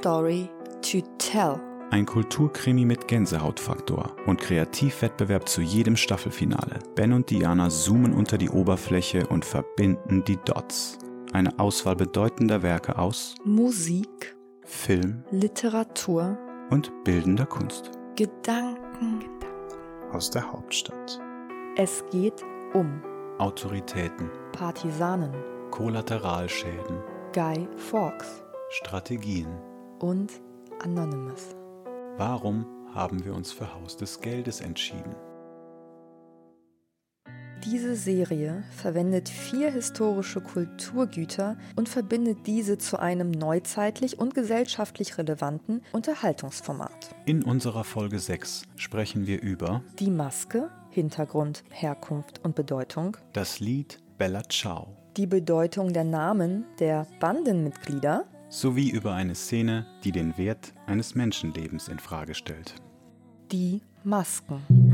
Story to tell. Ein Kulturkrimi mit Gänsehautfaktor und Kreativwettbewerb zu jedem Staffelfinale. Ben und Diana zoomen unter die Oberfläche und verbinden die Dots. Eine Auswahl bedeutender Werke aus Musik, Film Literatur, und bildender Kunst. Gedanken. Aus der Hauptstadt. Es geht um Autoritäten, Partisanen, Kollateralschäden, Guy Fawkes Strategien. und Anonymous. Warum haben wir uns für Haus des Geldes entschieden? Diese Serie verwendet vier historische Kulturgüter und verbindet diese zu einem neuzeitlich und gesellschaftlich relevanten Unterhaltungsformat. In unserer Folge 6 sprechen wir über Die Maske, Hintergrund, Herkunft und Bedeutung, das Lied Bella Ciao die Bedeutung der Namen der Bandenmitglieder, sowie über eine Szene, die den Wert eines Menschenlebens in Frage stellt. die Masken.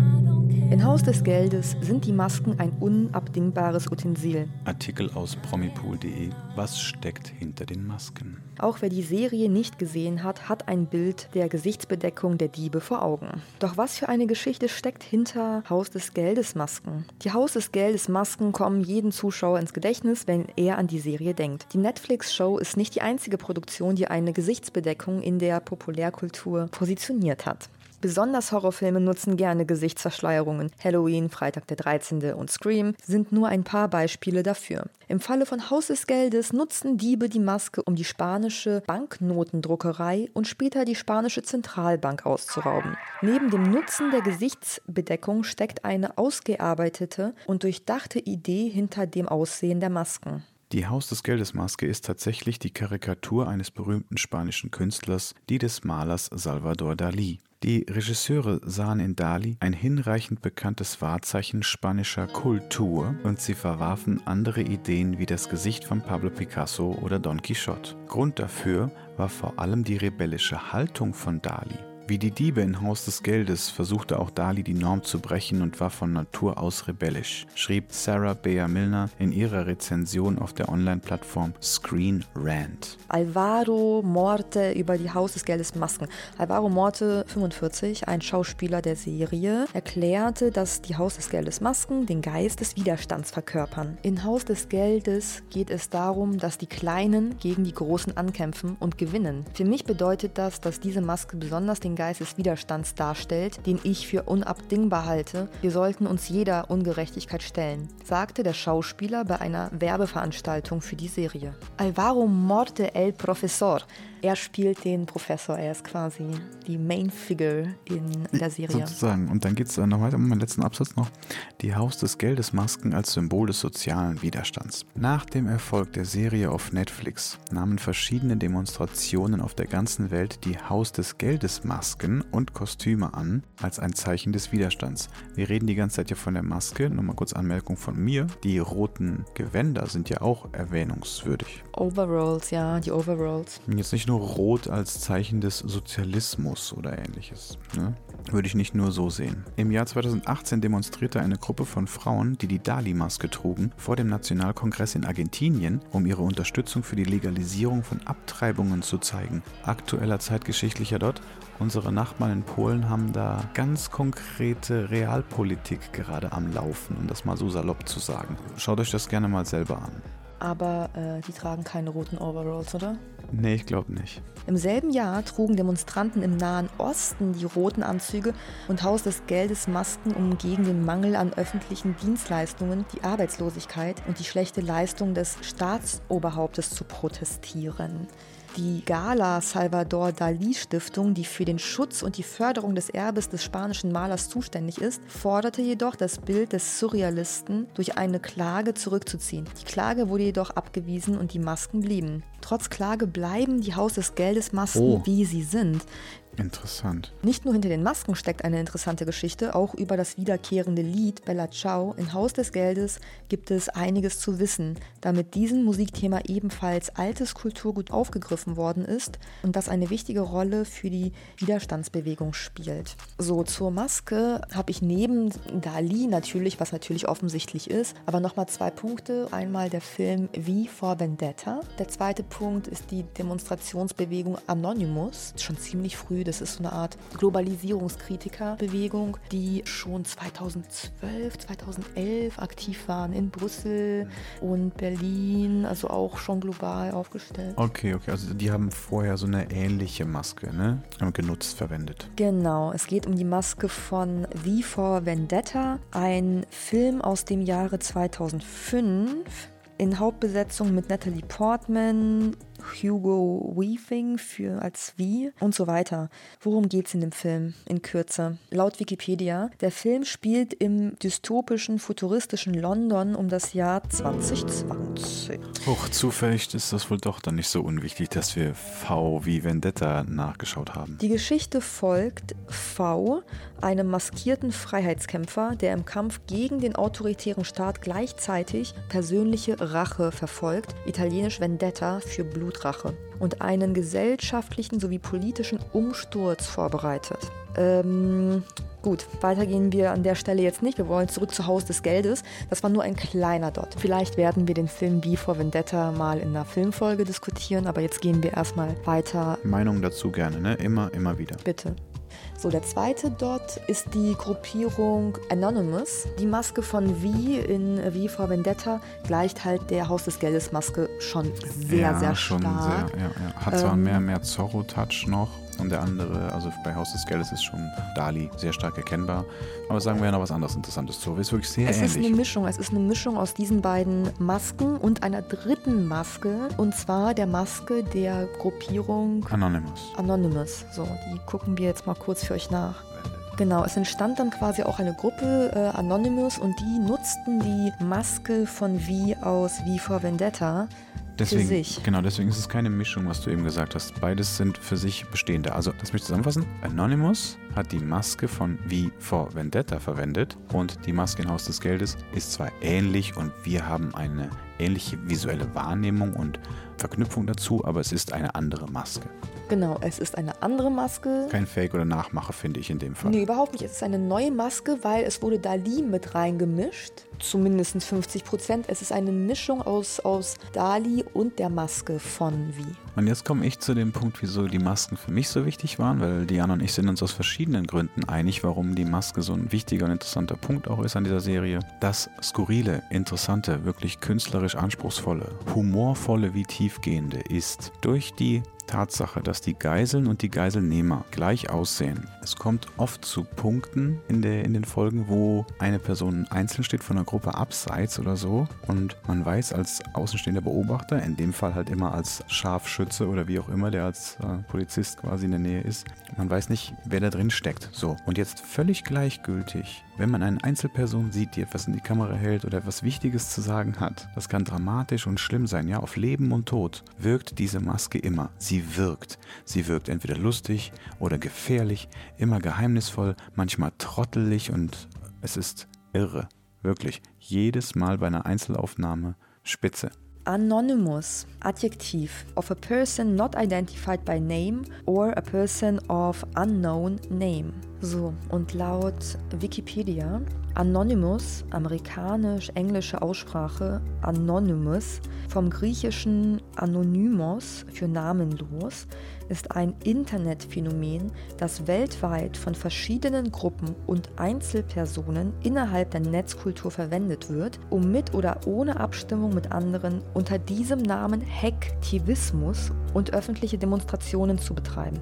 In Haus des Geldes sind die Masken ein unabdingbares Utensil. Artikel aus promipool.de Was steckt hinter den Masken? Auch wer die Serie nicht gesehen hat, hat ein Bild der Gesichtsbedeckung der Diebe vor Augen. Doch was für eine Geschichte steckt hinter Haus des Geldes Masken? Die Haus des Geldes Masken kommen jedem Zuschauer ins Gedächtnis, wenn er an die Serie denkt. Die Netflix-Show ist nicht die einzige Produktion, die eine Gesichtsbedeckung in der Populärkultur positioniert hat. Besonders Horrorfilme nutzen gerne Gesichtsverschleierungen. Halloween, Freitag der 13. und Scream sind nur ein paar Beispiele dafür. Im Falle von Haus des Geldes nutzen Diebe die Maske, um die spanische Banknotendruckerei und später die spanische Zentralbank auszurauben. Neben dem Nutzen der Gesichtsbedeckung steckt eine ausgearbeitete und durchdachte Idee hinter dem Aussehen der Masken. Die Haus des Geldes Maske ist tatsächlich die Karikatur eines berühmten spanischen Künstlers, die des Malers Salvador Dalí. Die Regisseure sahen in Dali ein hinreichend bekanntes Wahrzeichen spanischer Kultur und sie verwarfen andere Ideen wie das Gesicht von Pablo Picasso oder Don Quixote. Grund dafür war vor allem die rebellische Haltung von Dali. Wie die Diebe in Haus des Geldes versuchte auch Dali die Norm zu brechen und war von Natur aus rebellisch, schrieb Sarah Bayer Milner in ihrer Rezension auf der Online-Plattform Screen Rant. Alvaro Morte über die Haus des Geldes Masken. Alvaro Morte, 45, ein Schauspieler der Serie, erklärte, dass die Haus des Geldes Masken den Geist des Widerstands verkörpern. In Haus des Geldes geht es darum, dass die Kleinen gegen die Großen ankämpfen und gewinnen. Für mich bedeutet das, dass diese Maske besonders den Geist des Widerstands darstellt, den ich für unabdingbar halte. Wir sollten uns jeder Ungerechtigkeit stellen, sagte der Schauspieler bei einer Werbeveranstaltung für die Serie. Alvaro Morte el Profesor. Er spielt den Professor, er ist quasi die Main Figure in der Serie. Sozusagen. Und dann geht es noch weiter um meinen letzten Absatz noch. Die Haus des Geldes Masken als Symbol des sozialen Widerstands. Nach dem Erfolg der Serie auf Netflix nahmen verschiedene Demonstrationen auf der ganzen Welt die Haus des Geldes Masken und Kostüme an als ein Zeichen des Widerstands. Wir reden die ganze Zeit ja von der Maske. Nur mal kurz Anmerkung von mir. Die roten Gewänder sind ja auch erwähnungswürdig. Overalls, ja, die Overalls. Jetzt nicht nur rot als Zeichen des Sozialismus oder ähnliches. Ne? Würde ich nicht nur so sehen. Im Jahr 2018 demonstrierte eine Gruppe von Frauen, die die Dali-Maske trugen, vor dem Nationalkongress in Argentinien, um ihre Unterstützung für die Legalisierung von Abtreibungen zu zeigen. Aktueller zeitgeschichtlicher dort. Unsere Nachbarn in Polen haben da ganz konkrete Realpolitik gerade am Laufen, um das mal so salopp zu sagen. Schaut euch das gerne mal selber an. Aber äh, die tragen keine roten Overalls, oder? Nee, ich glaube nicht. Im selben Jahr trugen Demonstranten im Nahen Osten die roten Anzüge und Haus des Geldes Masken, um gegen den Mangel an öffentlichen Dienstleistungen, die Arbeitslosigkeit und die schlechte Leistung des Staatsoberhauptes zu protestieren. Die Gala Salvador Dalí Stiftung, die für den Schutz und die Förderung des Erbes des spanischen Malers zuständig ist, forderte jedoch das Bild des Surrealisten durch eine Klage zurückzuziehen. Die Klage wurde jedoch abgewiesen und die Masken blieben. Trotz Klage bleiben die Haus des Geldes Masken, Oh. wie sie sind. Interessant. Nicht nur hinter den Masken steckt eine interessante Geschichte, auch über das wiederkehrende Lied Bella Ciao in Haus des Geldes gibt es einiges zu wissen, da mit diesem Musikthema ebenfalls altes Kulturgut aufgegriffen worden ist und das eine wichtige Rolle für die Widerstandsbewegung spielt. So, zur Maske habe ich neben Dali natürlich, was natürlich offensichtlich ist, aber nochmal zwei Punkte. Einmal der Film V for Vendetta. Der zweite Punkt ist die Demonstrationsbewegung Anonymous. Schon ziemlich früh, das ist so eine Art Globalisierungskritikerbewegung, die schon 2012, 2011 aktiv waren in Brüssel und Berlin, also auch schon global aufgestellt. Okay, okay, also die haben vorher so eine ähnliche Maske, ne? Genutzt, verwendet. Genau, es geht um die Maske von V for Vendetta, ein Film aus dem Jahre 2005 in Hauptbesetzung mit Natalie Portman, Hugo Weaving für als Wie und so weiter. Worum geht es in dem Film in Kürze? Laut Wikipedia, der Film spielt im dystopischen, futuristischen London um das Jahr 2020. Hoch, zufällig ist das wohl doch dann nicht so unwichtig, dass wir V wie Vendetta nachgeschaut haben. Die Geschichte folgt V, einem maskierten Freiheitskämpfer, der im Kampf gegen den autoritären Staat gleichzeitig persönliche Rache verfolgt, italienisch Vendetta für Blutrache, und einen gesellschaftlichen sowie politischen Umsturz vorbereitet. Ähm, gut, weiter gehen wir an der Stelle jetzt nicht. Wir wollen zurück zu Haus des Geldes. Das war nur ein kleiner Dot. Vielleicht werden wir den Film B for Vendetta mal in einer Filmfolge diskutieren, aber jetzt gehen wir erstmal weiter. Meinung dazu gerne, ne? Immer, immer wieder. Bitte. So, der zweite dort ist die Gruppierung Anonymous. Die Maske von V in V for Vendetta gleicht halt der Haus des Geldes Maske schon sehr, ja, sehr stark. Sehr, ja, ja. Hat zwar Ähm, mehr, mehr Zorro-Touch noch und der andere, also bei Haus des Geldes ist schon Dali sehr stark erkennbar. Aber sagen wir ja noch was anderes Interessantes. Zorro ist wirklich sehr Es ist eine ähnlich. Mischung. Es ist eine Mischung aus diesen beiden Masken und einer dritten Maske. Und zwar der Maske der Gruppierung Anonymous. Anonymous. So, die gucken wir jetzt mal kurz für euch nach. Genau, es entstand dann quasi auch eine Gruppe äh, Anonymous und die nutzten die Maske von V aus V for Vendetta Deswegen, für sich. Genau, deswegen ist es keine Mischung, was du eben gesagt hast. Beides sind für sich bestehende. Also, das möchte ich zusammenfassen. Anonymous hat die Maske von V for Vendetta verwendet und die Maske in Haus des Geldes ist zwar ähnlich und wir haben eine ähnliche visuelle Wahrnehmung und Verknüpfung dazu, aber es ist eine andere Maske. Genau, es ist eine andere Maske. Kein Fake oder Nachmacher, finde ich in dem Fall. Nee, überhaupt nicht. Es ist eine neue Maske, weil es wurde Dali mit reingemischt. Zumindest 50 Prozent. Es ist eine Mischung aus, aus Dali und der Maske von V. Und jetzt komme ich zu dem Punkt, wieso die Masken für mich so wichtig waren, weil Diana und ich sind uns aus verschiedenen Gründen einig, warum die Maske so ein wichtiger und interessanter Punkt auch ist an dieser Serie. Das skurrile, interessante, wirklich künstlerisch anspruchsvolle, humorvolle wie tiefgehende ist durch die Tatsache, dass die Geiseln und die Geiselnehmer gleich aussehen. Es kommt oft zu Punkten in, der, in den Folgen, wo eine Person einzeln steht von einer Gruppe abseits oder so und man weiß als außenstehender Beobachter, in dem Fall halt immer als Scharfschütze oder wie auch immer, der als äh, Polizist quasi in der Nähe ist, man weiß nicht, wer da drin steckt. So, und jetzt völlig gleichgültig, wenn man eine Einzelperson sieht, die etwas in die Kamera hält oder etwas Wichtiges zu sagen hat, das kann dramatisch und schlimm sein, ja, auf Leben und Tod, wirkt diese Maske immer. Sie wirkt. Sie wirkt entweder lustig oder gefährlich, immer geheimnisvoll, manchmal trottelig und es ist irre. Wirklich. Jedes Mal bei einer Einzelaufnahme spitze. Anonymous, Adjektiv of a person not identified by name or a person of unknown name. So, und laut Wikipedia, Anonymous, amerikanisch-englische Aussprache Anonymous, vom griechischen Anonymos für namenlos, ist ein Internetphänomen, das weltweit von verschiedenen Gruppen und Einzelpersonen innerhalb der Netzkultur verwendet wird, um mit oder ohne Abstimmung mit anderen unter diesem Namen Hacktivismus und öffentliche Demonstrationen zu betreiben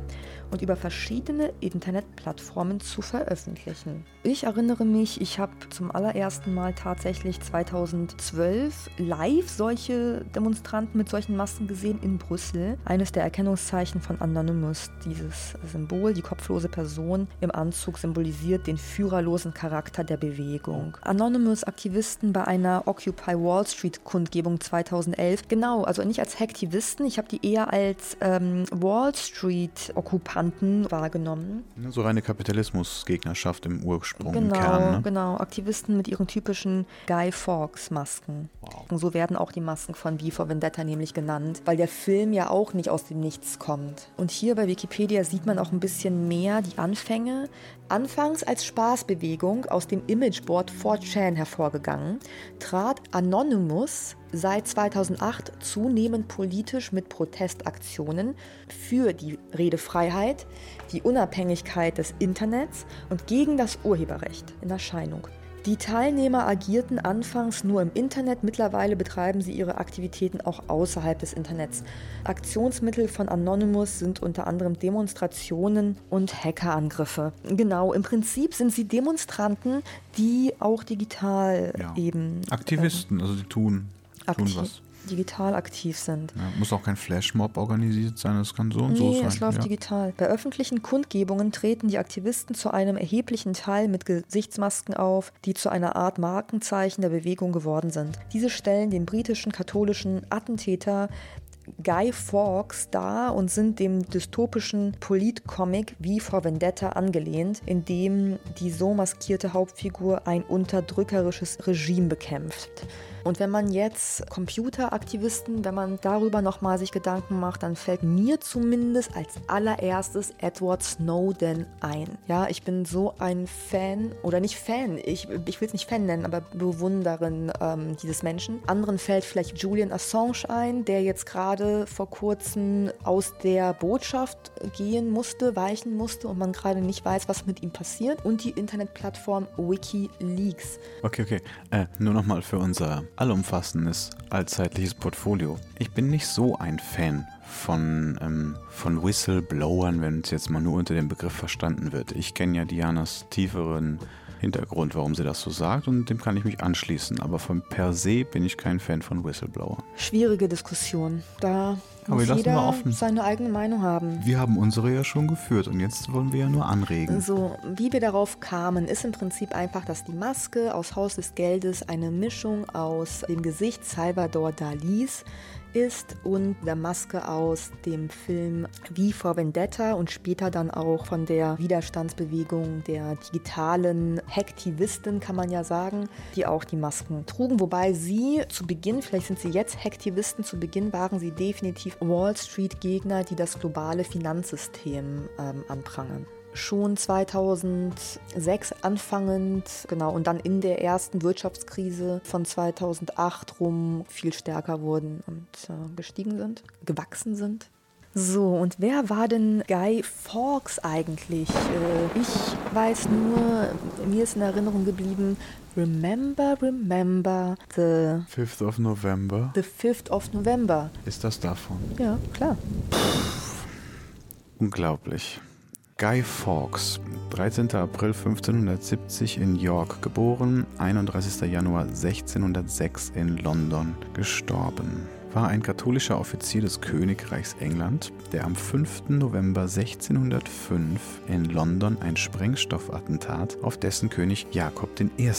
und über verschiedene Internetplattformen zu veröffentlichen. Ich erinnere mich, ich habe zum allerersten Mal tatsächlich 2012 live solche Demonstranten mit solchen Masken gesehen in Brüssel. Eines der Erkennungszeichen von Anonymous, dieses Symbol, die kopflose Person im Anzug symbolisiert den führerlosen Charakter der Bewegung. Anonymous-Aktivisten bei einer Occupy Wall Street Kundgebung 2011, genau, also nicht als Hacktivisten, ich habe die eher als ähm, Wall Street-Okkupanten wahrgenommen. So reine Kapitalismusgegnerschaft im Ursprung, genau, im Kern. Ne? Genau, Aktivisten mit ihren typischen Guy Fawkes-Masken. Wow. So werden auch die Masken von V for Vendetta nämlich genannt, weil der Film ja auch nicht aus dem Nichts kommt. Und hier bei Wikipedia sieht man auch ein bisschen mehr die Anfänge. Anfangs als Spaßbewegung aus dem Imageboard 4chan hervorgegangen, trat Anonymous seit 2008 zunehmend politisch mit Protestaktionen für die Redefreiheit, die Unabhängigkeit des Internets und gegen das Urheberrecht in Erscheinung. Die Teilnehmer agierten anfangs nur im Internet, mittlerweile betreiben sie ihre Aktivitäten auch außerhalb des Internets. Aktionsmittel von Anonymous sind unter anderem Demonstrationen und Hackerangriffe. Genau, im Prinzip sind sie Demonstranten, die auch digital ja. eben. Aktivisten, ähm, also die tun, was digital aktiv sind. Ja, muss auch kein Flashmob organisiert sein, das kann so und nee, so sein. Es läuft ja. digital. Bei öffentlichen Kundgebungen treten die Aktivisten zu einem erheblichen Teil mit Gesichtsmasken auf, die zu einer Art Markenzeichen der Bewegung geworden sind. Diese stellen den britischen katholischen Attentäter Guy Fawkes dar und sind dem dystopischen Politcomic wie vor Vendetta angelehnt, in dem die so maskierte Hauptfigur ein unterdrückerisches Regime bekämpft. Und wenn man jetzt Computeraktivisten, wenn man darüber nochmal sich Gedanken macht, dann fällt mir zumindest als allererstes Edward Snowden ein. Ja, ich bin so ein Fan, oder nicht Fan, ich, ich will es nicht Fan nennen, aber Bewunderin ähm, dieses Menschen. Anderen fällt vielleicht Julian Assange ein, der jetzt gerade vor kurzem aus der Botschaft gehen musste, weichen musste und man gerade nicht weiß, was mit ihm passiert. Und die Internetplattform Wikileaks. Okay, okay. Äh, nur nochmal für unser allumfassendes, allzeitliches Portfolio. Ich bin nicht so ein Fan von, ähm, von Whistleblowern, wenn es jetzt mal nur unter dem Begriff verstanden wird. Ich kenne ja Dianas tieferen Hintergrund, warum sie das so sagt und dem kann ich mich anschließen. Aber von per se bin ich kein Fan von Whistleblower. Schwierige Diskussion. Da aber muss jeder seine eigene Meinung haben. Wir haben unsere ja schon geführt und jetzt wollen wir ja nur anregen. So, wie wir darauf kamen, ist im Prinzip einfach, dass die Maske aus Haus des Geldes eine Mischung aus dem Gesicht Salvador Dalis ist und der Maske aus dem Film Wie vor Vendetta und später dann auch von der Widerstandsbewegung der digitalen Hacktivisten, kann man ja sagen, die auch die Masken trugen. Wobei sie zu Beginn, vielleicht sind sie jetzt Hacktivisten, zu Beginn waren sie definitiv Wall Street-Gegner, die das globale Finanzsystem ähm, anprangern schon 2006 anfangend, genau, und dann in der ersten Wirtschaftskrise von 2008 rum viel stärker wurden und äh, gestiegen sind, gewachsen sind. So, und wer war denn Guy Fawkes eigentlich? Äh, ich weiß nur, mir ist in Erinnerung geblieben, Remember, remember the 5th of November. The 5th of November. Ist das davon? Ja, klar. Unglaublich. Guy Fawkes, 13. April 1570 in York geboren, 31. Januar 1606 in London gestorben war ein katholischer Offizier des Königreichs England, der am 5. November 1605 in London ein Sprengstoffattentat auf dessen König Jakob I.,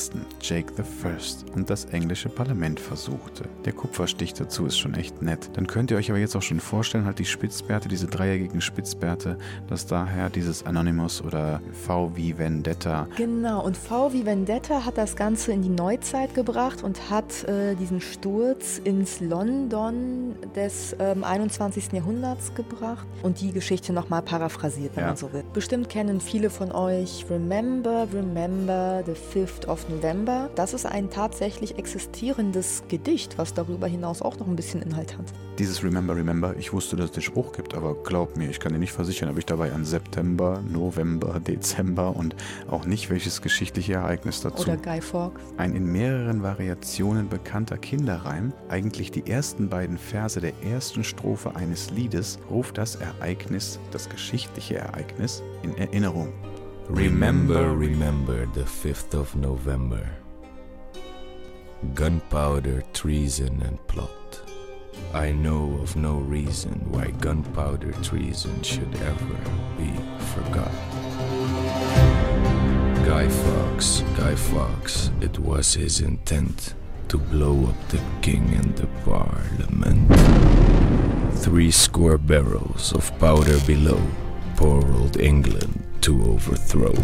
Jake I., und das englische Parlament versuchte. Der Kupferstich dazu ist schon echt nett. Dann könnt ihr euch aber jetzt auch schon vorstellen, halt die Spitzbärte, diese dreieckigen Spitzbärte, dass daher dieses Anonymous oder V wie Vendetta. Genau, und V wie Vendetta hat das Ganze in die Neuzeit gebracht und hat äh, diesen Sturz ins London London des ähm, 21. Jahrhunderts gebracht und die Geschichte nochmal paraphrasiert, wenn ja. man so will. Bestimmt kennen viele von euch Remember, Remember the 5th of November. Das ist ein tatsächlich existierendes Gedicht, was darüber hinaus auch noch ein bisschen Inhalt hat. Dieses Remember, Remember, ich wusste, dass es den Spruch gibt, aber glaub mir, ich kann dir nicht versichern, ob ich dabei an September, November, Dezember und auch nicht welches geschichtliche Ereignis dazu. Oder Guy Fawkes. Ein in mehreren Variationen bekannter Kinderreim, eigentlich die ersten beiden Verse der ersten Strophe eines Liedes ruft das Ereignis, das geschichtliche Ereignis, in Erinnerung. Remember, remember the 5th of November. Gunpowder, treason, and plot. I know of no reason why gunpowder treason should ever be forgotten. Guy Fawkes, Guy Fawkes, it was his intent to blow up the king and the parliament. Three score barrels of powder below, poor old England to overthrow.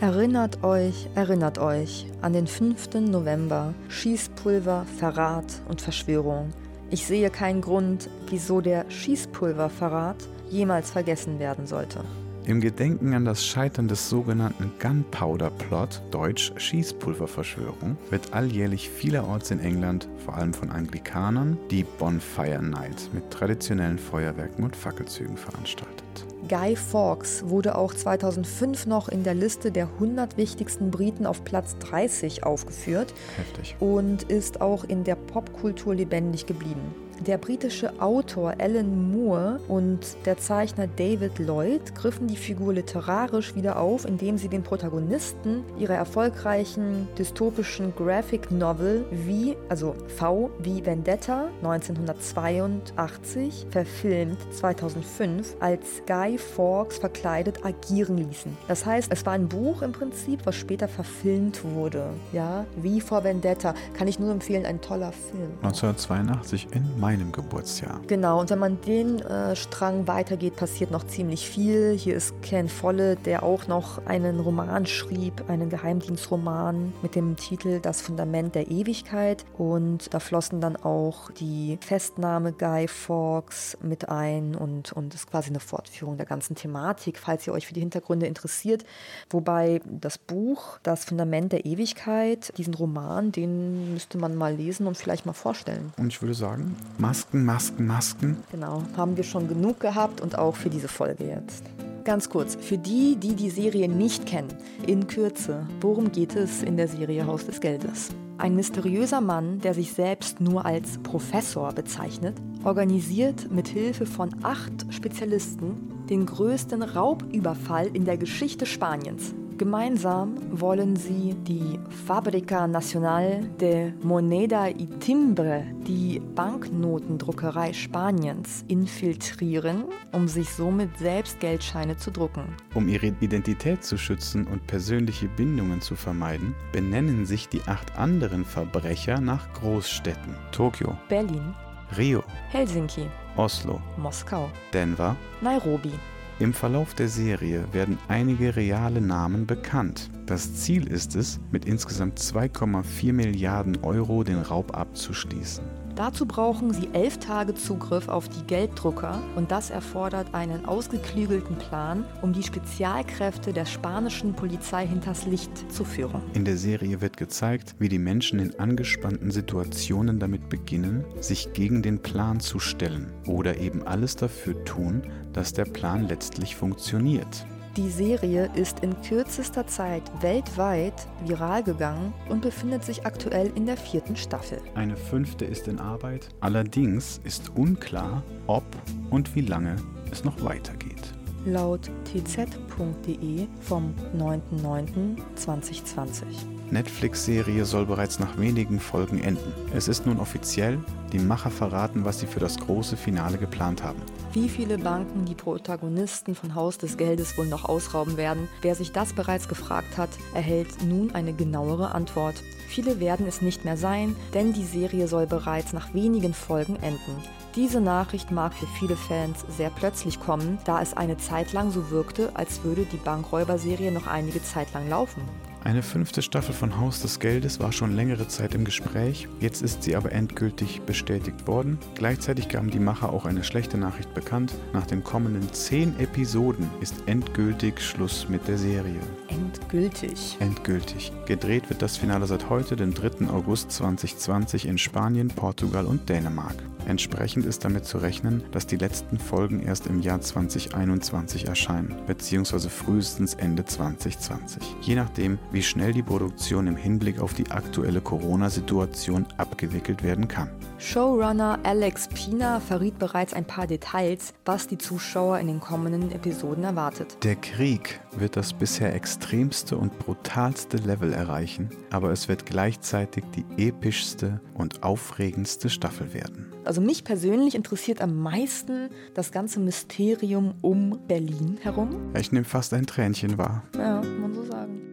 Erinnert euch, erinnert euch an den 5. November, Schießpulver, Verrat und Verschwörung. Ich sehe keinen Grund, wieso der Schießpulververrat jemals vergessen werden sollte. Im Gedenken an das Scheitern des sogenannten Gunpowder Plot, deutsch Schießpulververschwörung, wird alljährlich vielerorts in England, vor allem von Anglikanern, die Bonfire Night mit traditionellen Feuerwerken und Fackelzügen veranstaltet. Guy Fawkes wurde auch 2005 noch in der Liste der 100 wichtigsten Briten auf Platz 30 aufgeführt Heftig. und ist auch in der Popkultur lebendig geblieben. Der britische Autor Alan Moore und der Zeichner David Lloyd griffen die Figur literarisch wieder auf, indem sie den Protagonisten ihrer erfolgreichen dystopischen Graphic Novel wie, also V wie Vendetta 1982, verfilmt 2005, als Guy Fawkes verkleidet agieren ließen. Das heißt, es war ein Buch im Prinzip, was später verfilmt wurde. Ja, wie vor Vendetta. Kann ich nur empfehlen, ein toller Film. 1982 in meinem Geburtsjahr. Genau, und wenn man den äh, Strang weitergeht, passiert noch ziemlich viel. Hier ist Ken Follett, der auch noch einen Roman schrieb, einen Geheimdienstroman mit dem Titel Das Fundament der Ewigkeit. Und da flossen dann auch die Festnahme Guy Fawkes mit ein und, und ist quasi eine Fortführung der ganzen Thematik, falls ihr euch für die Hintergründe interessiert. Wobei das Buch Das Fundament der Ewigkeit, diesen Roman, den müsste man mal lesen und vielleicht mal vorstellen. Und ich würde sagen, Masken, Masken, Masken. Genau, haben wir schon genug gehabt und auch für diese Folge jetzt. Ganz kurz, für die, die die Serie nicht kennen, in Kürze, worum geht es in der Serie Haus des Geldes? Ein mysteriöser Mann, der sich selbst nur als Professor bezeichnet, organisiert mit Hilfe von acht Spezialisten den größten Raubüberfall in der Geschichte Spaniens. Gemeinsam wollen sie die Fabrica Nacional de Moneda y Timbre, die Banknotendruckerei Spaniens, infiltrieren, um sich somit selbst Geldscheine zu drucken. Um ihre Identität zu schützen und persönliche Bindungen zu vermeiden, benennen sich die acht anderen Verbrecher nach Großstädten. Tokio, Berlin, Rio, Helsinki, Oslo, Moskau, Denver. Nairobi. Im Verlauf der Serie werden einige reale Namen bekannt. Das Ziel ist es, mit insgesamt 2,4 Milliarden Euro den Raub abzuschließen. Dazu brauchen sie elf Tage Zugriff auf die Gelddrucker und das erfordert einen ausgeklügelten Plan, um die Spezialkräfte der spanischen Polizei hinters Licht zu führen. In der Serie wird gezeigt, wie die Menschen in angespannten Situationen damit beginnen, sich gegen den Plan zu stellen oder eben alles dafür tun, dass der Plan letztlich funktioniert. Die Serie ist in kürzester Zeit weltweit viral gegangen und befindet sich aktuell in der vierten Staffel. Eine fünfte ist in Arbeit. Allerdings ist unklar, ob und wie lange es noch weitergeht. Laut tz.de vom 9.09.2020. Netflix-Serie soll bereits nach wenigen Folgen enden. Es ist nun offiziell, die Macher verraten, was sie für das große Finale geplant haben. Wie viele Banken die Protagonisten von Haus des Geldes wohl noch ausrauben werden, wer sich das bereits gefragt hat, erhält nun eine genauere Antwort. Viele werden es nicht mehr sein, denn die Serie soll bereits nach wenigen Folgen enden. Diese Nachricht mag für viele Fans sehr plötzlich kommen, da es eine Zeit lang so wirkte, als würde die Bankräuberserie noch einige Zeit lang laufen. Eine fünfte Staffel von Haus des Geldes war schon längere Zeit im Gespräch, jetzt ist sie aber endgültig bestätigt worden. Gleichzeitig gaben die Macher auch eine schlechte Nachricht bekannt. Nach den kommenden zehn Episoden ist endgültig Schluss mit der Serie. Endgültig. Endgültig. Gedreht wird das Finale seit heute, den 3. August 2020 in Spanien, Portugal und Dänemark. Entsprechend ist damit zu rechnen, dass die letzten Folgen erst im Jahr 2021 erscheinen, beziehungsweise frühestens Ende 2020. Je nachdem, wie schnell die Produktion im Hinblick auf die aktuelle Corona-Situation abgewickelt werden kann. Showrunner Alex Pina verriet bereits ein paar Details, was die Zuschauer in den kommenden Episoden erwartet. Der Krieg wird das bisher extremste und brutalste Level erreichen, aber es wird gleichzeitig die epischste und aufregendste Staffel werden. Also mich persönlich interessiert am meisten das ganze Mysterium um Berlin herum. Ich nehme fast ein Tränchen wahr. Ja, kann man so sagen.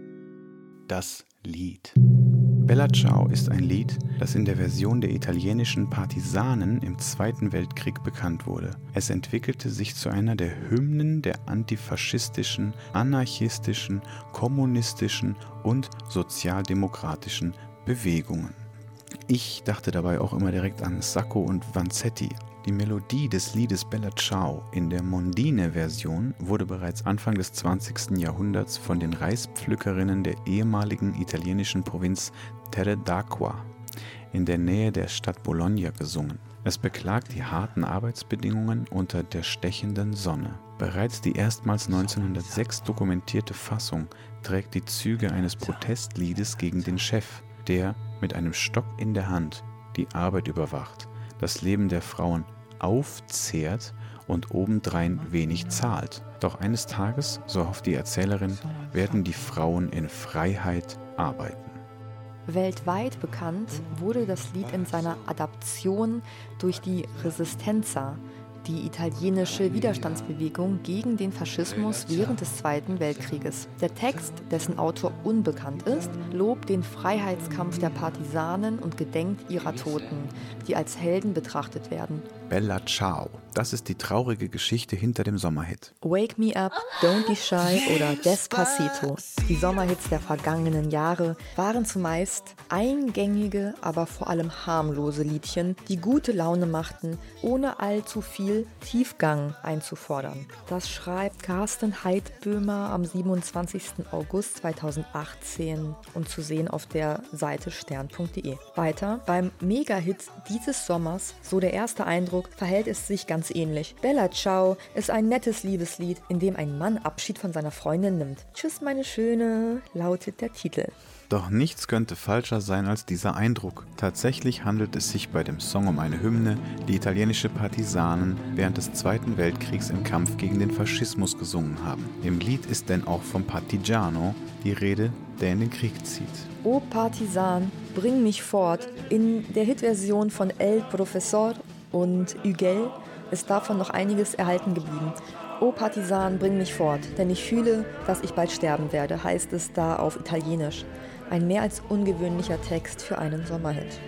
Das Lied. Bella Ciao ist ein Lied, das in der Version der italienischen Partisanen im Zweiten Weltkrieg bekannt wurde. Es entwickelte sich zu einer der Hymnen der antifaschistischen, anarchistischen, kommunistischen und sozialdemokratischen Bewegungen. Ich dachte dabei auch immer direkt an Sacco und Vanzetti, die Melodie des Liedes Bella Ciao in der Mondine-Version wurde bereits Anfang des 20. Jahrhunderts von den Reispflückerinnen der ehemaligen italienischen Provinz Terre d'Aqua in der Nähe der Stadt Bologna gesungen. Es beklagt die harten Arbeitsbedingungen unter der stechenden Sonne. Bereits die erstmals 1906 dokumentierte Fassung trägt die Züge eines Protestliedes gegen den Chef, der mit einem Stock in der Hand die Arbeit überwacht das Leben der Frauen aufzehrt und obendrein wenig zahlt. Doch eines Tages, so hofft die Erzählerin, werden die Frauen in Freiheit arbeiten. Weltweit bekannt wurde das Lied in seiner Adaption durch die Resistenza, die italienische Widerstandsbewegung gegen den Faschismus während des Zweiten Weltkrieges. Der Text, dessen Autor unbekannt ist, lobt den Freiheitskampf der Partisanen und gedenkt ihrer Toten, die als Helden betrachtet werden. Bella Ciao. Das ist die traurige Geschichte hinter dem Sommerhit. Wake Me Up, Don't Be Shy oder Despacito. Die Sommerhits der vergangenen Jahre waren zumeist eingängige, aber vor allem harmlose Liedchen, die gute Laune machten, ohne allzu viel Tiefgang einzufordern. Das schreibt Carsten Heidböhmer am 27. August 2018 und zu sehen auf der Seite stern.de. Weiter, beim Mega-Hit dieses Sommers, so der erste Eindruck, Eindruck verhält es sich ganz ähnlich. Bella Ciao ist ein nettes Liebeslied, in dem ein Mann Abschied von seiner Freundin nimmt. Tschüss, meine Schöne, lautet der Titel. Doch nichts könnte falscher sein als dieser Eindruck. Tatsächlich handelt es sich bei dem Song um eine Hymne, die italienische Partisanen während des Zweiten Weltkriegs im Kampf gegen den Faschismus gesungen haben. Im Lied ist denn auch vom Partigiano die Rede, der in den Krieg zieht. O Partisan, bring mich fort. In der Hitversion von El Professor und Hügel ist davon noch einiges erhalten geblieben. O Partisan, bring mich fort, denn ich fühle, dass ich bald sterben werde, heißt es da auf Italienisch. Ein mehr als ungewöhnlicher Text für einen Sommerhit.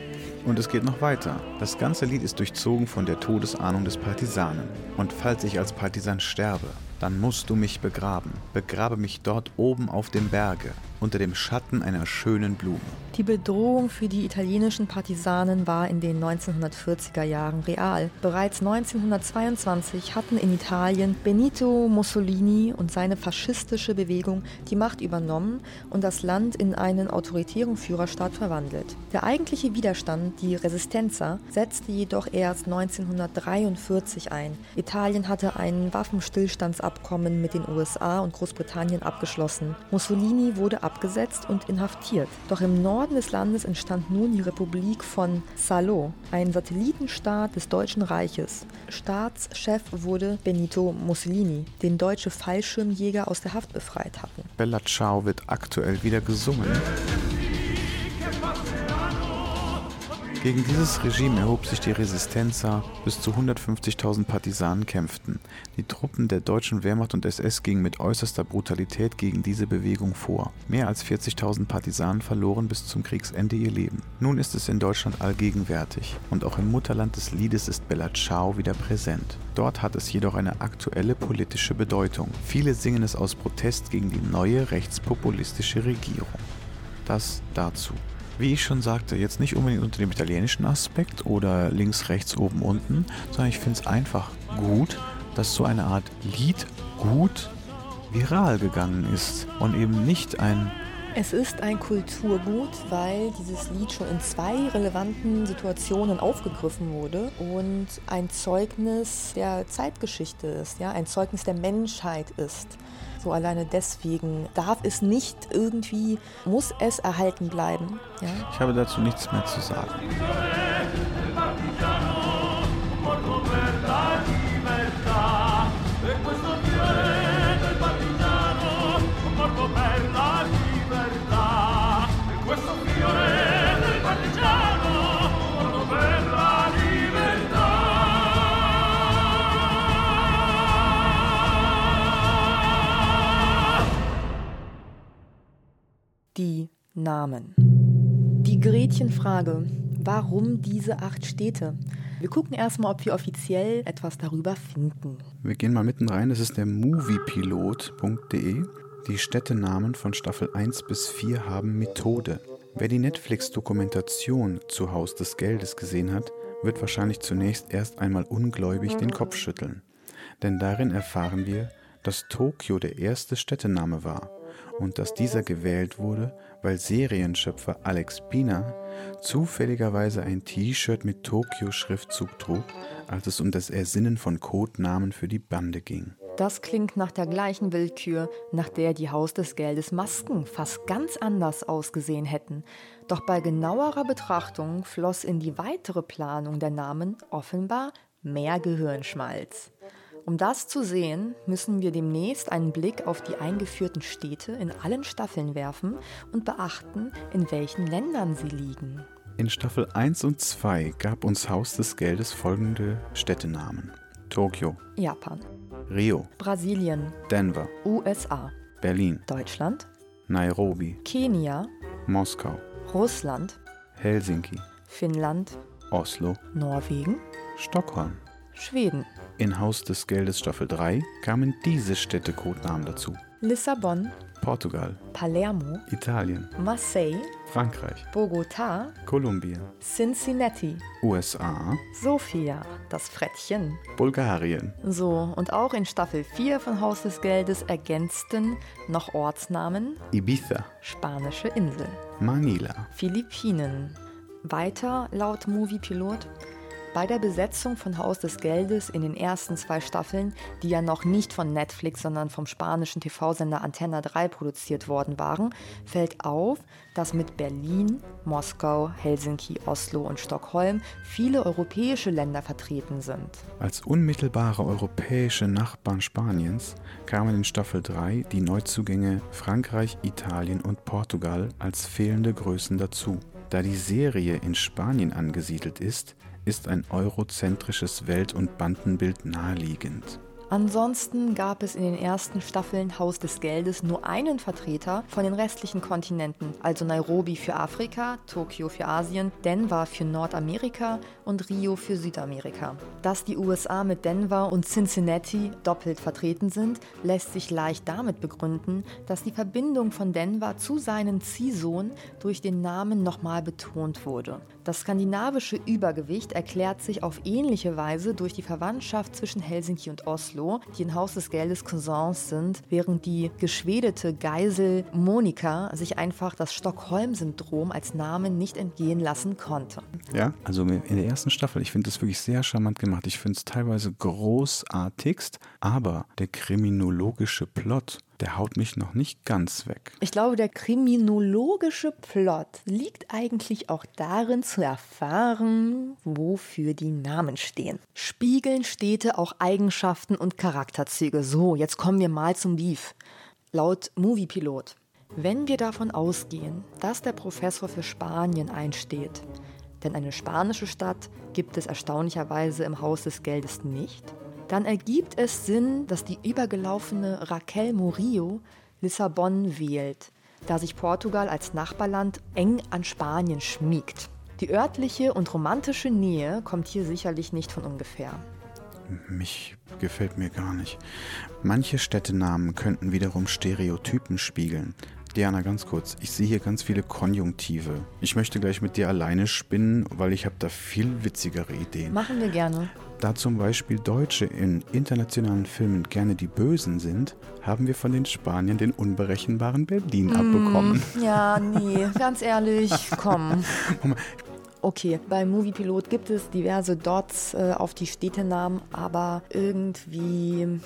Und es geht noch weiter. Das ganze Lied ist durchzogen von der Todesahnung des Partisanen. Und falls ich als Partisan sterbe, dann musst du mich begraben. Begrabe mich dort oben auf dem Berge, unter dem Schatten einer schönen Blume. Die Bedrohung für die italienischen Partisanen war in den 1940er Jahren real. Bereits 1922 hatten in Italien Benito Mussolini und seine faschistische Bewegung die Macht übernommen und das Land in einen autoritären Führerstaat verwandelt. Der eigentliche Widerstand, die Resistenza, setzte jedoch erst 1943 ein. Italien hatte ein Waffenstillstandsabkommen mit den USA und Großbritannien abgeschlossen. Mussolini wurde abgesetzt und inhaftiert. Doch im Norden des Landes entstand nun die Republik von Salo, ein Satellitenstaat des Deutschen Reiches. Staatschef wurde Benito Mussolini, den deutsche Fallschirmjäger aus der Haft befreit hatten. Bella Ciao wird aktuell wieder gesungen. Gegen dieses Regime erhob sich die Resistenza, bis zu 150.000 Partisanen kämpften. Die Truppen der deutschen Wehrmacht und SS gingen mit äußerster Brutalität gegen diese Bewegung vor. Mehr als 40.000 Partisanen verloren bis zum Kriegsende ihr Leben. Nun ist es in Deutschland allgegenwärtig und auch im Mutterland des Liedes ist Bella Ciao wieder präsent. Dort hat es jedoch eine aktuelle politische Bedeutung. Viele singen es aus Protest gegen die neue rechtspopulistische Regierung. Das dazu. Wie ich schon sagte, jetzt nicht unbedingt unter dem italienischen Aspekt oder links, rechts, oben, unten, sondern ich finde es einfach gut, dass so eine Art Lied gut viral gegangen ist und eben nicht ein Es ist ein Kulturgut, weil dieses Lied schon in zwei relevanten Situationen aufgegriffen wurde und ein Zeugnis der Zeitgeschichte ist, ja, ein Zeugnis der Menschheit ist. So alleine deswegen darf es nicht irgendwie, muss es erhalten bleiben. Ja? Ich habe dazu nichts mehr zu sagen. Die Namen. Die Gretchenfrage. Warum diese acht Städte? Wir gucken erstmal, ob wir offiziell etwas darüber finden. Wir gehen mal mitten rein. Das ist der moviepilot.de. Die Städtenamen von Staffel 1 bis 4 haben Methode. Wer die Netflix-Dokumentation zu Haus des Geldes gesehen hat, wird wahrscheinlich zunächst erst einmal ungläubig den Kopf schütteln. Denn darin erfahren wir, dass Tokio der erste Städtename war und dass dieser gewählt wurde, weil Serienschöpfer Alex Pina zufälligerweise ein T-Shirt mit Tokio-Schriftzug trug, als es um das Ersinnen von Codenamen für die Bande ging. Das klingt nach der gleichen Willkür, nach der die Haus des Geldes Masken fast ganz anders ausgesehen hätten. Doch bei genauerer Betrachtung floss in die weitere Planung der Namen offenbar mehr Gehirnschmalz. Um das zu sehen, müssen wir demnächst einen Blick auf die eingeführten Städte in allen Staffeln werfen und beachten, in welchen Ländern sie liegen. In Staffel 1 und 2 gab uns Haus des Geldes folgende Städtenamen: Tokio, Japan, Rio, Brasilien, Denver, USA, Berlin, Deutschland, Nairobi, Kenia, Moskau, Russland, Helsinki, Finnland, Oslo, Norwegen, Stockholm. Schweden, In Haus des Geldes Staffel 3 kamen diese Städtecodenamen dazu: Lissabon, Portugal, Palermo, Italien, Marseille, Frankreich, Bogotá, Kolumbien, Cincinnati, USA, Sofia, das Frettchen. Bulgarien, So, und auch in Staffel 4 von Haus des Geldes ergänzten noch Ortsnamen Ibiza, spanische Insel, Manila, Philippinen. Weiter laut Movie Pilot. Bei der Besetzung von Haus des Geldes in den ersten zwei Staffeln, die ja noch nicht von Netflix, sondern vom spanischen TV-Sender Antenna 3 produziert worden waren, fällt auf, dass mit Berlin, Moskau, Helsinki, Oslo und Stockholm viele europäische Länder vertreten sind. Als unmittelbare europäische Nachbarn Spaniens kamen in Staffel 3 die Neuzugänge Frankreich, Italien und Portugal als fehlende Größen dazu. Da die Serie in Spanien angesiedelt ist, ist ein eurozentrisches Welt- und Bandenbild naheliegend. Ansonsten gab es in den ersten Staffeln Haus des Geldes nur einen Vertreter von den restlichen Kontinenten, also Nairobi für Afrika, Tokio für Asien, Denver für Nordamerika und Rio für Südamerika. Dass die USA mit Denver und Cincinnati doppelt vertreten sind, lässt sich leicht damit begründen, dass die Verbindung von Denver zu seinem Ziehsohn durch den Namen nochmal betont wurde. Das skandinavische Übergewicht erklärt sich auf ähnliche Weise durch die Verwandtschaft zwischen Helsinki und Oslo, die in Haus des Geldes Cousins sind, während die geschwedete Geisel Monika sich einfach das Stockholm-Syndrom als Namen nicht entgehen lassen konnte. Ja, also in der ersten Staffel, ich finde das wirklich sehr charmant gemacht. Ich finde es teilweise großartigst, aber der kriminologische Plot, der haut mich noch nicht ganz weg. Ich glaube, der kriminologische Plot liegt eigentlich auch darin zu erfahren, wofür die Namen stehen. Spiegeln Städte auch Eigenschaften und Charakterzüge? So, jetzt kommen wir mal zum Beef. Laut Moviepilot. Wenn wir davon ausgehen, dass der Professor für Spanien einsteht, denn eine spanische Stadt gibt es erstaunlicherweise im Haus des Geldes nicht, dann ergibt es Sinn, dass die übergelaufene Raquel Murillo Lissabon wählt, da sich Portugal als Nachbarland eng an Spanien schmiegt. Die örtliche und romantische Nähe kommt hier sicherlich nicht von ungefähr. Mich gefällt mir gar nicht. Manche Städtenamen könnten wiederum Stereotypen spiegeln. Diana, ganz kurz. Ich sehe hier ganz viele Konjunktive. Ich möchte gleich mit dir alleine spinnen, weil ich habe da viel witzigere Ideen. Machen wir gerne. Da zum Beispiel Deutsche in internationalen Filmen gerne die Bösen sind, haben wir von den Spaniern den unberechenbaren Berlin abbekommen. Ja, nee, ganz ehrlich, komm. Okay, bei Moviepilot gibt es diverse Dots äh, auf die Städtenamen, aber irgendwie.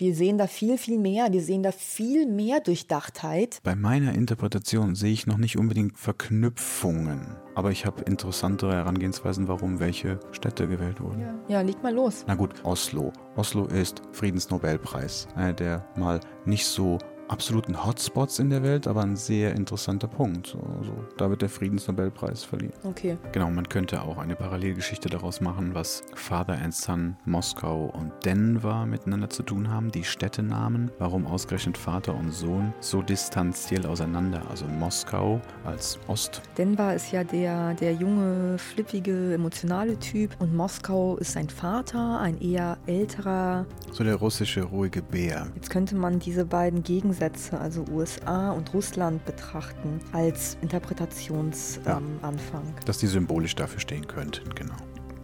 Wir sehen da viel, viel mehr. Wir sehen da viel mehr Durchdachtheit. Bei meiner Interpretation sehe ich noch nicht unbedingt Verknüpfungen. Aber ich habe interessantere Herangehensweisen, warum welche Städte gewählt wurden. Ja, ja leg mal los. Na gut, Oslo. Oslo ist Friedensnobelpreis. Einer der mal nicht so absoluten Hotspots in der Welt, aber ein sehr interessanter Punkt. Also, da wird der Friedensnobelpreis verliehen. Okay. Genau, man könnte auch eine Parallelgeschichte daraus machen, was Father and Son, Moskau und Denver miteinander zu tun haben, die Städtenamen, warum ausgerechnet Vater und Sohn so distanziell auseinander, also Moskau als Ost. Denver ist ja der, der junge, flippige, emotionale Typ und Moskau ist sein Vater, ein eher älterer. So der russische ruhige Bär. Jetzt könnte man diese beiden Gegensätze Gegensätze, also USA und Russland, betrachten als Interpretationsanfang. Ähm, Dass die symbolisch dafür stehen könnten, genau.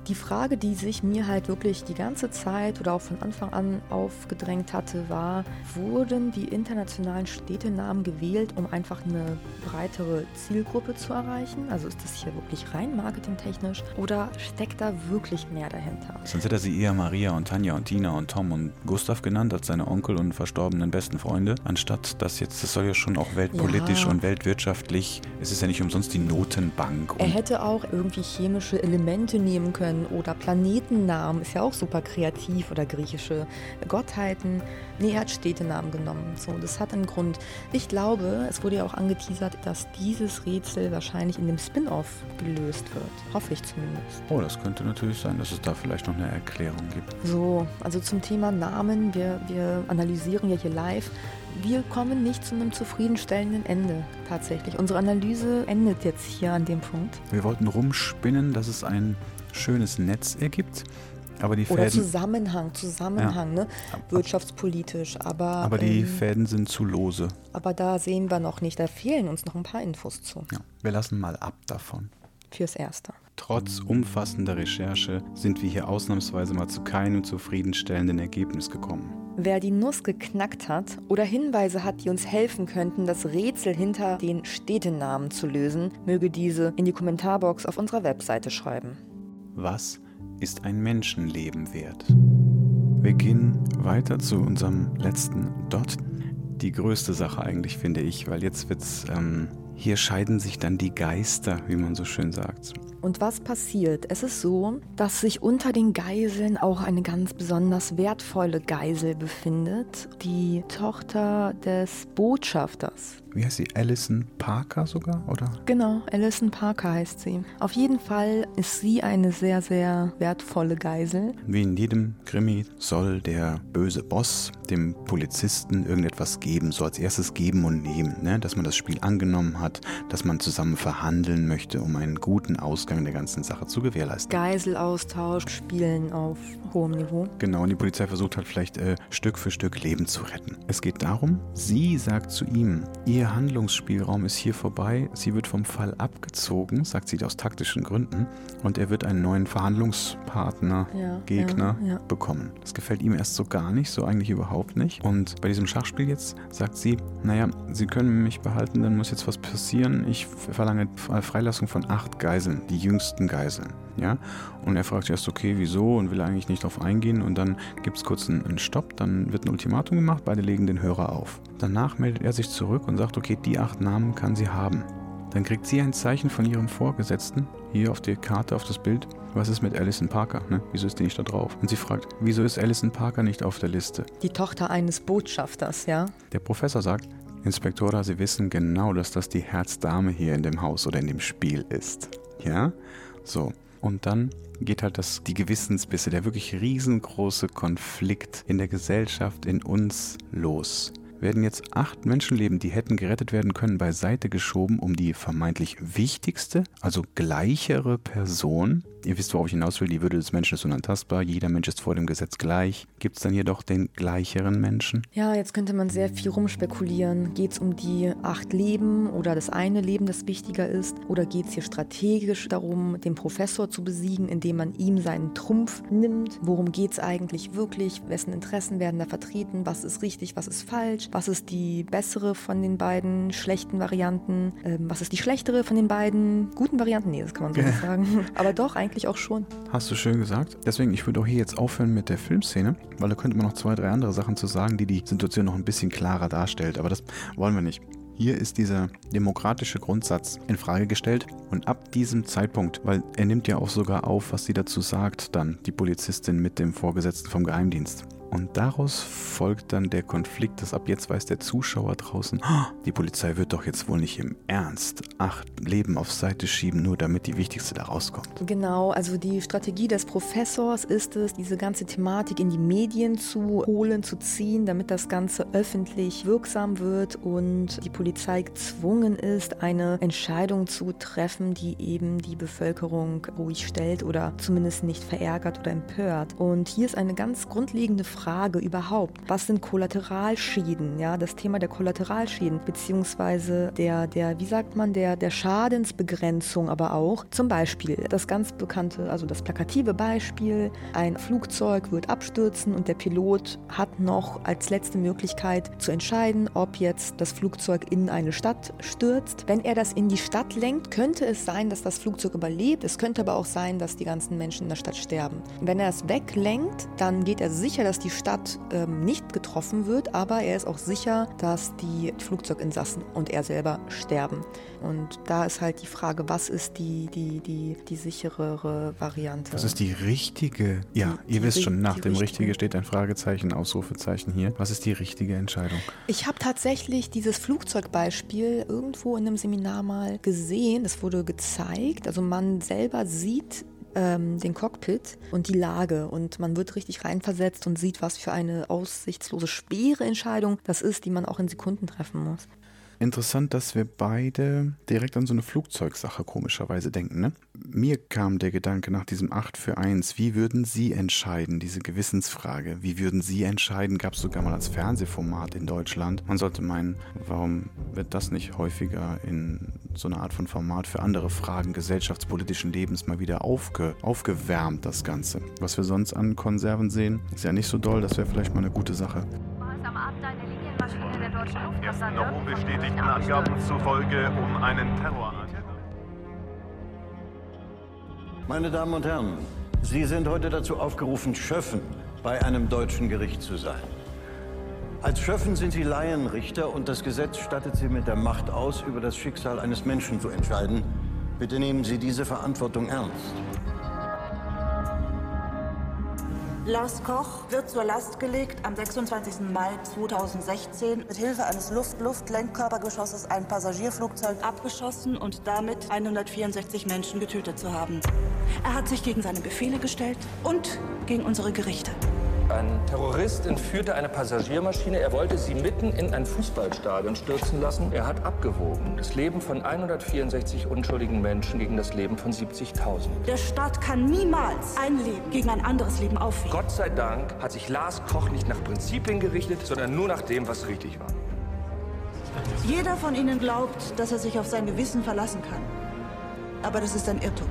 Die Frage, die sich mir halt wirklich die ganze Zeit oder auch von Anfang an aufgedrängt hatte, war, wurden die internationalen Städtenamen gewählt, um einfach eine breitere Zielgruppe zu erreichen? Also ist das hier wirklich rein marketingtechnisch oder steckt da wirklich mehr dahinter? Sonst hätte er sie eher Maria und Tanja und Tina und Tom und Gustav genannt als seine Onkel und verstorbenen besten Freunde, anstatt das jetzt, das soll ja schon auch weltpolitisch ja. und weltwirtschaftlich, es ist ja nicht umsonst die Notenbank. er hätte auch irgendwie chemische Elemente nehmen können oder Planetennamen, ist ja auch super kreativ oder griechische Gottheiten. Nee, er hat Städtenamen genommen. So, das hat einen Grund. Ich glaube, es wurde ja auch angeteasert, dass dieses Rätsel wahrscheinlich in dem Spin-off gelöst wird. Hoffe ich zumindest. Oh, das könnte natürlich sein, dass es da vielleicht noch eine Erklärung gibt. So, also zum Thema Namen, wir, wir analysieren ja hier live wir kommen nicht zu einem zufriedenstellenden Ende tatsächlich. Unsere Analyse endet jetzt hier an dem Punkt. Wir wollten rumspinnen, dass es ein schönes Netz ergibt. Aber die Oder Fäden, Zusammenhang, Zusammenhang, ja. ne? wirtschaftspolitisch. Aber, aber die ähm, Fäden sind zu lose. Aber da sehen wir noch nicht, da fehlen uns noch ein paar Infos zu. Ja, wir lassen mal ab davon. Fürs Erste. Trotz umfassender Recherche sind wir hier ausnahmsweise mal zu keinem zufriedenstellenden Ergebnis gekommen. Wer die Nuss geknackt hat oder Hinweise hat, die uns helfen könnten, das Rätsel hinter den Städtenamen zu lösen, möge diese in die Kommentarbox auf unserer Webseite schreiben. Was ist ein Menschenleben wert? Wir gehen weiter zu unserem letzten Dot. Die größte Sache eigentlich, finde ich, weil jetzt wird's, ähm, hier scheiden sich dann die Geister, wie man so schön sagt. Und was passiert? Es ist so, dass sich unter den Geiseln auch eine ganz besonders wertvolle Geisel befindet, die Tochter des Botschafters wie heißt sie? Alison Parker sogar, oder? Genau, Alison Parker heißt sie. Auf jeden Fall ist sie eine sehr, sehr wertvolle Geisel. Wie in jedem Krimi soll der böse Boss dem Polizisten irgendetwas geben, so als erstes geben und nehmen, ne? dass man das Spiel angenommen hat, dass man zusammen verhandeln möchte, um einen guten Ausgang der ganzen Sache zu gewährleisten. Geiselaustausch, Spielen auf hohem Niveau. Genau, und die Polizei versucht halt vielleicht äh, Stück für Stück Leben zu retten. Es geht darum, sie sagt zu ihm, ihr Ihr Handlungsspielraum ist hier vorbei. Sie wird vom Fall abgezogen, sagt sie aus taktischen Gründen, und er wird einen neuen Verhandlungspartner, ja, Gegner ja, ja. bekommen. Das gefällt ihm erst so gar nicht, so eigentlich überhaupt nicht. Und bei diesem Schachspiel jetzt sagt sie, naja, Sie können mich behalten, dann muss jetzt was passieren. Ich verlange Freilassung von acht Geiseln, die jüngsten Geiseln. Ja? Und er fragt sich erst, okay, wieso und will eigentlich nicht darauf eingehen. Und dann gibt es kurz einen, einen Stopp, dann wird ein Ultimatum gemacht, beide legen den Hörer auf. Danach meldet er sich zurück und sagt, okay, die acht Namen kann sie haben. Dann kriegt sie ein Zeichen von ihrem Vorgesetzten, hier auf der Karte, auf das Bild. Was ist mit Alison Parker? Ne? Wieso ist die nicht da drauf? Und sie fragt, wieso ist Alison Parker nicht auf der Liste? Die Tochter eines Botschafters, ja? Der Professor sagt, Inspektora, Sie wissen genau, dass das die Herzdame hier in dem Haus oder in dem Spiel ist. Ja? So. Und dann geht halt das, die Gewissensbisse, der wirklich riesengroße Konflikt in der Gesellschaft, in uns los. Werden jetzt acht Menschenleben, die hätten gerettet werden können, beiseite geschoben, um die vermeintlich wichtigste, also gleichere Person, ihr wisst, worauf ich hinaus will, die Würde des Menschen ist unantastbar, jeder Mensch ist vor dem Gesetz gleich. Gibt es dann jedoch den gleicheren Menschen? Ja, jetzt könnte man sehr viel rumspekulieren. Geht es um die acht Leben oder das eine Leben, das wichtiger ist? Oder geht es hier strategisch darum, den Professor zu besiegen, indem man ihm seinen Trumpf nimmt? Worum geht es eigentlich wirklich? Wessen Interessen werden da vertreten? Was ist richtig, was ist falsch? Was ist die bessere von den beiden schlechten Varianten? Ähm, was ist die schlechtere von den beiden guten Varianten? Nee, das kann man so nicht sagen. Aber doch, eigentlich auch schon. Hast du schön gesagt. Deswegen, ich würde auch hier jetzt aufhören mit der Filmszene, weil da könnte man noch zwei, drei andere Sachen zu sagen, die die Situation noch ein bisschen klarer darstellt. Aber das wollen wir nicht. Hier ist dieser demokratische Grundsatz in Frage gestellt und ab diesem Zeitpunkt, weil er nimmt ja auch sogar auf, was sie dazu sagt, dann die Polizistin mit dem Vorgesetzten vom Geheimdienst. Und daraus folgt dann der Konflikt, dass ab jetzt weiß der Zuschauer draußen, "Ah, die Polizei wird doch jetzt wohl nicht im Ernst acht Leben auf Seite schieben, nur damit die wichtigste da rauskommt. Genau, also die Strategie des Professors ist es, diese ganze Thematik in die Medien zu holen, zu ziehen, damit das Ganze öffentlich wirksam wird und die Polizei gezwungen ist, eine Entscheidung zu treffen, die eben die Bevölkerung ruhig stellt oder zumindest nicht verärgert oder empört. Und hier ist eine ganz grundlegende Frage überhaupt. Was sind Kollateralschäden? Ja, das Thema der Kollateralschäden, beziehungsweise der, der, wie sagt man, der, der Schadensbegrenzung aber auch. Zum Beispiel das ganz bekannte, also das plakative Beispiel, ein Flugzeug wird abstürzen und der Pilot hat noch als letzte Möglichkeit zu entscheiden, ob jetzt das Flugzeug in eine Stadt stürzt. Wenn er das in die Stadt lenkt, könnte es sein, dass das Flugzeug überlebt. Es könnte aber auch sein, dass die ganzen Menschen in der Stadt sterben. Wenn er es weglenkt, dann geht er sicher, dass die Stadt ähm, nicht getroffen wird, aber er ist auch sicher, dass die Flugzeuginsassen und er selber sterben. Und da ist halt die Frage, was ist die, die, die, die sicherere Variante? Was ist die richtige? Ja, Die- ihr die wisst schon, nach die dem richtige. Steht ein Fragezeichen, Ausrufezeichen hier. Was ist die richtige Entscheidung? Ich habe tatsächlich dieses Flugzeugbeispiel irgendwo in einem Seminar mal gesehen. Es wurde gezeigt. Also man selber sieht ähm, den Cockpit und die Lage und man wird richtig reinversetzt und sieht, was für eine aussichtslose, schwere Entscheidung das ist, die man auch in Sekunden treffen muss. Interessant, dass wir beide direkt an so eine Flugzeugsache komischerweise denken. Ne? Mir kam der Gedanke nach diesem 8 für 1, wie würden Sie entscheiden, diese Gewissensfrage? Wie würden Sie entscheiden? Gab es sogar mal als Fernsehformat in Deutschland. Man sollte meinen, warum wird das nicht häufiger in so einer Art von Format für andere Fragen gesellschaftspolitischen Lebens mal wieder aufge aufgewärmt, das Ganze? Was wir sonst an Konserven sehen, ist ja nicht so doll, das wäre vielleicht mal eine gute Sache. War es am Abend eine Linienmaschine Ersten noch unbestätigten Angaben zufolge um einen Terroranschlag. Meine Damen und Herren, Sie sind heute dazu aufgerufen, Schöffen bei einem deutschen Gericht zu sein. Als Schöffen sind Sie Laienrichter und das Gesetz stattet Sie mit der Macht aus, über das Schicksal eines Menschen zu entscheiden. Bitte nehmen Sie diese Verantwortung ernst. Lars Koch wird zur Last gelegt, am 26. Mai 2016 mit Hilfe eines Luft-Luft-Lenkkörpergeschosses ein Passagierflugzeug abgeschossen und damit 164 Menschen getötet zu haben. Er hat sich gegen seine Befehle gestellt und gegen unsere Gerichte. Ein Terrorist entführte eine Passagiermaschine. Er wollte sie mitten in ein Fußballstadion stürzen lassen. Er hat abgewogen. Das Leben von 164 unschuldigen Menschen gegen das Leben von 70.000. Der Staat kann niemals ein Leben gegen ein anderes Leben aufwiegen. Gott sei Dank hat sich Lars Koch nicht nach Prinzipien gerichtet, sondern nur nach dem, was richtig war. Jeder von Ihnen glaubt, dass er sich auf sein Gewissen verlassen kann. Aber das ist ein Irrtum.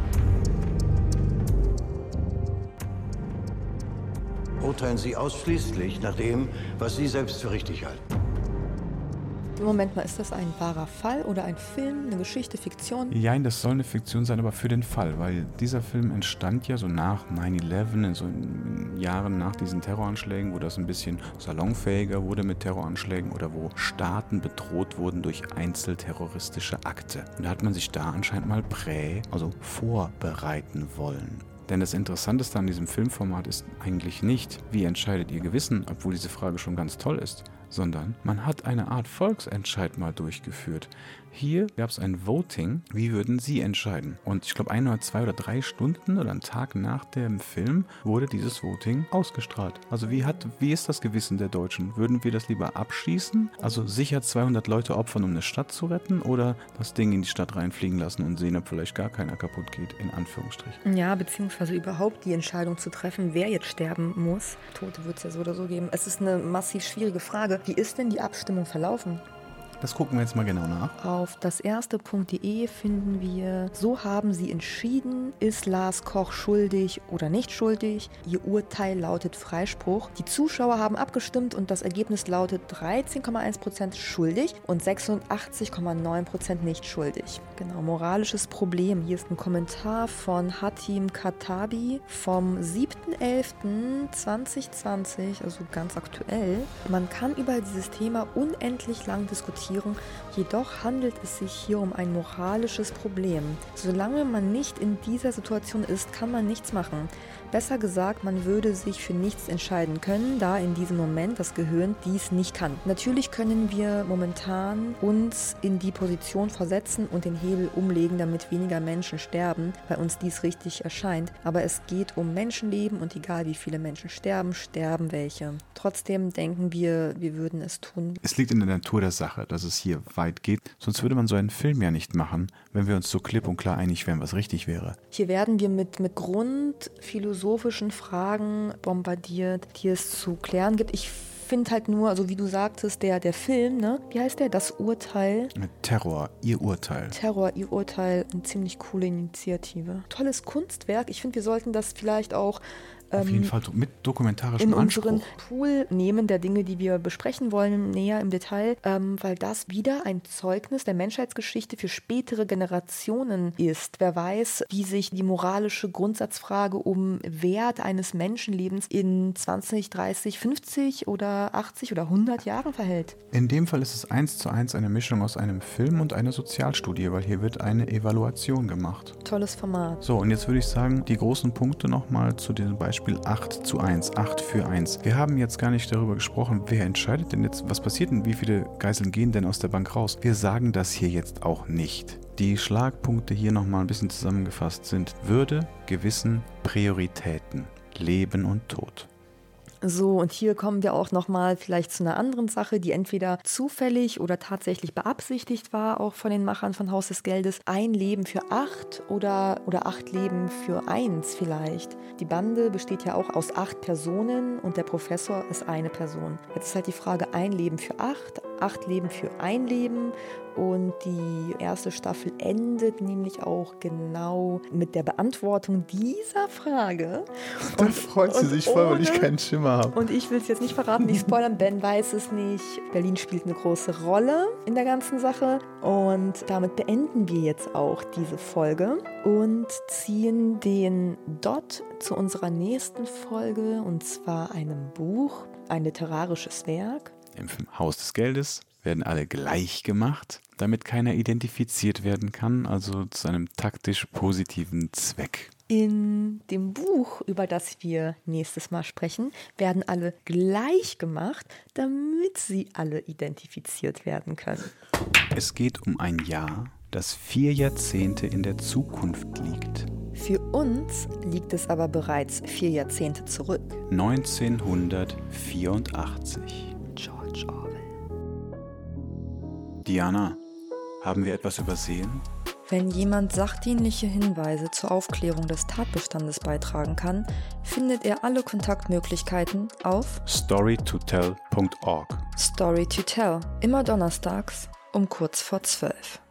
Urteilen Sie ausschließlich nach dem, was Sie selbst für richtig halten. Moment mal, ist das ein wahrer Fall oder ein Film, eine Geschichte, Fiktion? Ja, das soll eine Fiktion sein, aber für den Fall, weil dieser Film entstand ja so nach 9-11, in so in Jahren nach diesen Terroranschlägen, wo das ein bisschen salonfähiger wurde mit Terroranschlägen oder wo Staaten bedroht wurden durch einzelterroristische Akte. Und da hat man sich da anscheinend mal prä, also vorbereiten wollen. Denn das Interessanteste an diesem Filmformat ist eigentlich nicht, wie entscheidet ihr Gewissen, obwohl diese Frage schon ganz toll ist, sondern man hat eine Art Volksentscheid mal durchgeführt. Hier gab es ein Voting, wie würden Sie entscheiden? Und ich glaube, ein oder zwei oder drei Stunden oder einen Tag nach dem Film wurde dieses Voting ausgestrahlt. Also wie, hat, wie ist das Gewissen der Deutschen? Würden wir das lieber abschießen? Also sicher 200 Leute opfern, um eine Stadt zu retten? Oder das Ding in die Stadt reinfliegen lassen und sehen, ob vielleicht gar keiner kaputt geht, in Anführungsstrichen? Ja, beziehungsweise überhaupt die Entscheidung zu treffen, wer jetzt sterben muss. Tote wird es ja so oder so geben. Es ist eine massiv schwierige Frage. Wie ist denn die Abstimmung verlaufen? Das gucken wir jetzt mal genau nach. Auf daserste.de finden wir, so haben sie entschieden, ist Lars Koch schuldig oder nicht schuldig. Ihr Urteil lautet Freispruch. Die Zuschauer haben abgestimmt und das Ergebnis lautet 13,1% schuldig und 86,9% nicht schuldig. Genau, moralisches Problem. Hier ist ein Kommentar von Hatim Katabi vom 7.11.2020, also ganz aktuell. Man kann über dieses Thema unendlich lang diskutieren, jedoch handelt es sich hier um ein moralisches Problem. Solange man nicht in dieser Situation ist, kann man nichts machen. Besser gesagt, man würde sich für nichts entscheiden können, da in diesem Moment das Gehirn dies nicht kann. Natürlich können wir momentan uns in die Position versetzen und den Hebel umlegen, damit weniger Menschen sterben, weil uns dies richtig erscheint. Aber es geht um Menschenleben und egal wie viele Menschen sterben, sterben welche. Trotzdem denken wir, wir würden es tun. Es liegt in der Natur der Sache, dass es hier weit geht. Sonst würde man so einen Film ja nicht machen, wenn wir uns so klipp und klar einig wären, was richtig wäre. Hier werden wir mit, mit grundphilosophischen Fragen bombardiert, die es zu klären gibt. Ich finde halt nur, also wie du sagtest, der, der Film, ne? Wie heißt der? Das Urteil. Mit Terror, ihr Urteil. Terror, ihr Urteil, eine ziemlich coole Initiative. Tolles Kunstwerk. Ich finde, wir sollten das vielleicht auch Auf jeden ähm, Fall mit dokumentarischem in unseren Anspruch. Pool nehmen der Dinge, die wir besprechen wollen, näher im Detail, ähm, weil das wieder ein Zeugnis der Menschheitsgeschichte für spätere Generationen ist. Wer weiß, wie sich die moralische Grundsatzfrage um Wert eines Menschenlebens in 20, 30, 50 oder 80 oder 100 Jahren verhält. In dem Fall ist es eins zu eins eine Mischung aus einem Film und einer Sozialstudie, weil hier wird eine Evaluation gemacht. Tolles Format. So, und jetzt würde ich sagen, die großen Punkte nochmal zu diesem Beispiel 8 zu 1, 8 für 1. Wir haben jetzt gar nicht darüber gesprochen, wer entscheidet denn jetzt, was passiert denn, wie viele Geiseln gehen denn aus der Bank raus. Wir sagen das hier jetzt auch nicht. Die Schlagpunkte hier nochmal ein bisschen zusammengefasst sind Würde, Gewissen, Prioritäten, Leben und Tod. So, und hier kommen wir auch nochmal vielleicht zu einer anderen Sache, die entweder zufällig oder tatsächlich beabsichtigt war, auch von den Machern von Haus des Geldes. Ein Leben für acht oder, oder acht Leben für eins vielleicht. Die Bande besteht ja auch aus acht Personen und der Professor ist eine Person. Jetzt ist halt die Frage, ein Leben für acht, acht Leben für ein Leben und die erste Staffel endet nämlich auch genau mit der Beantwortung dieser Frage. Da freut sie und sich voll, weil ich ohne- keinen Schimmer habe. Und ich will es jetzt nicht verraten, nicht spoilern. Ben weiß es nicht. Berlin spielt eine große Rolle in der ganzen Sache. Und damit beenden wir jetzt auch diese Folge und ziehen den Dot zu unserer nächsten Folge und zwar einem Buch, ein literarisches Werk. Im Haus des Geldes werden alle gleich gemacht, damit keiner identifiziert werden kann, also zu einem taktisch positiven Zweck. In dem Buch, über das wir nächstes Mal sprechen, werden alle gleich gemacht, damit sie alle identifiziert werden können. Es geht um ein Jahr, das vier Jahrzehnte in der Zukunft liegt. Für uns liegt es aber bereits vier Jahrzehnte zurück. 1984. George Orwell. Diana, haben wir etwas übersehen? Wenn jemand sachdienliche Hinweise zur Aufklärung des Tatbestandes beitragen kann, findet er alle Kontaktmöglichkeiten auf storytotell.org. Story to Tell, immer donnerstags um kurz vor zwölf.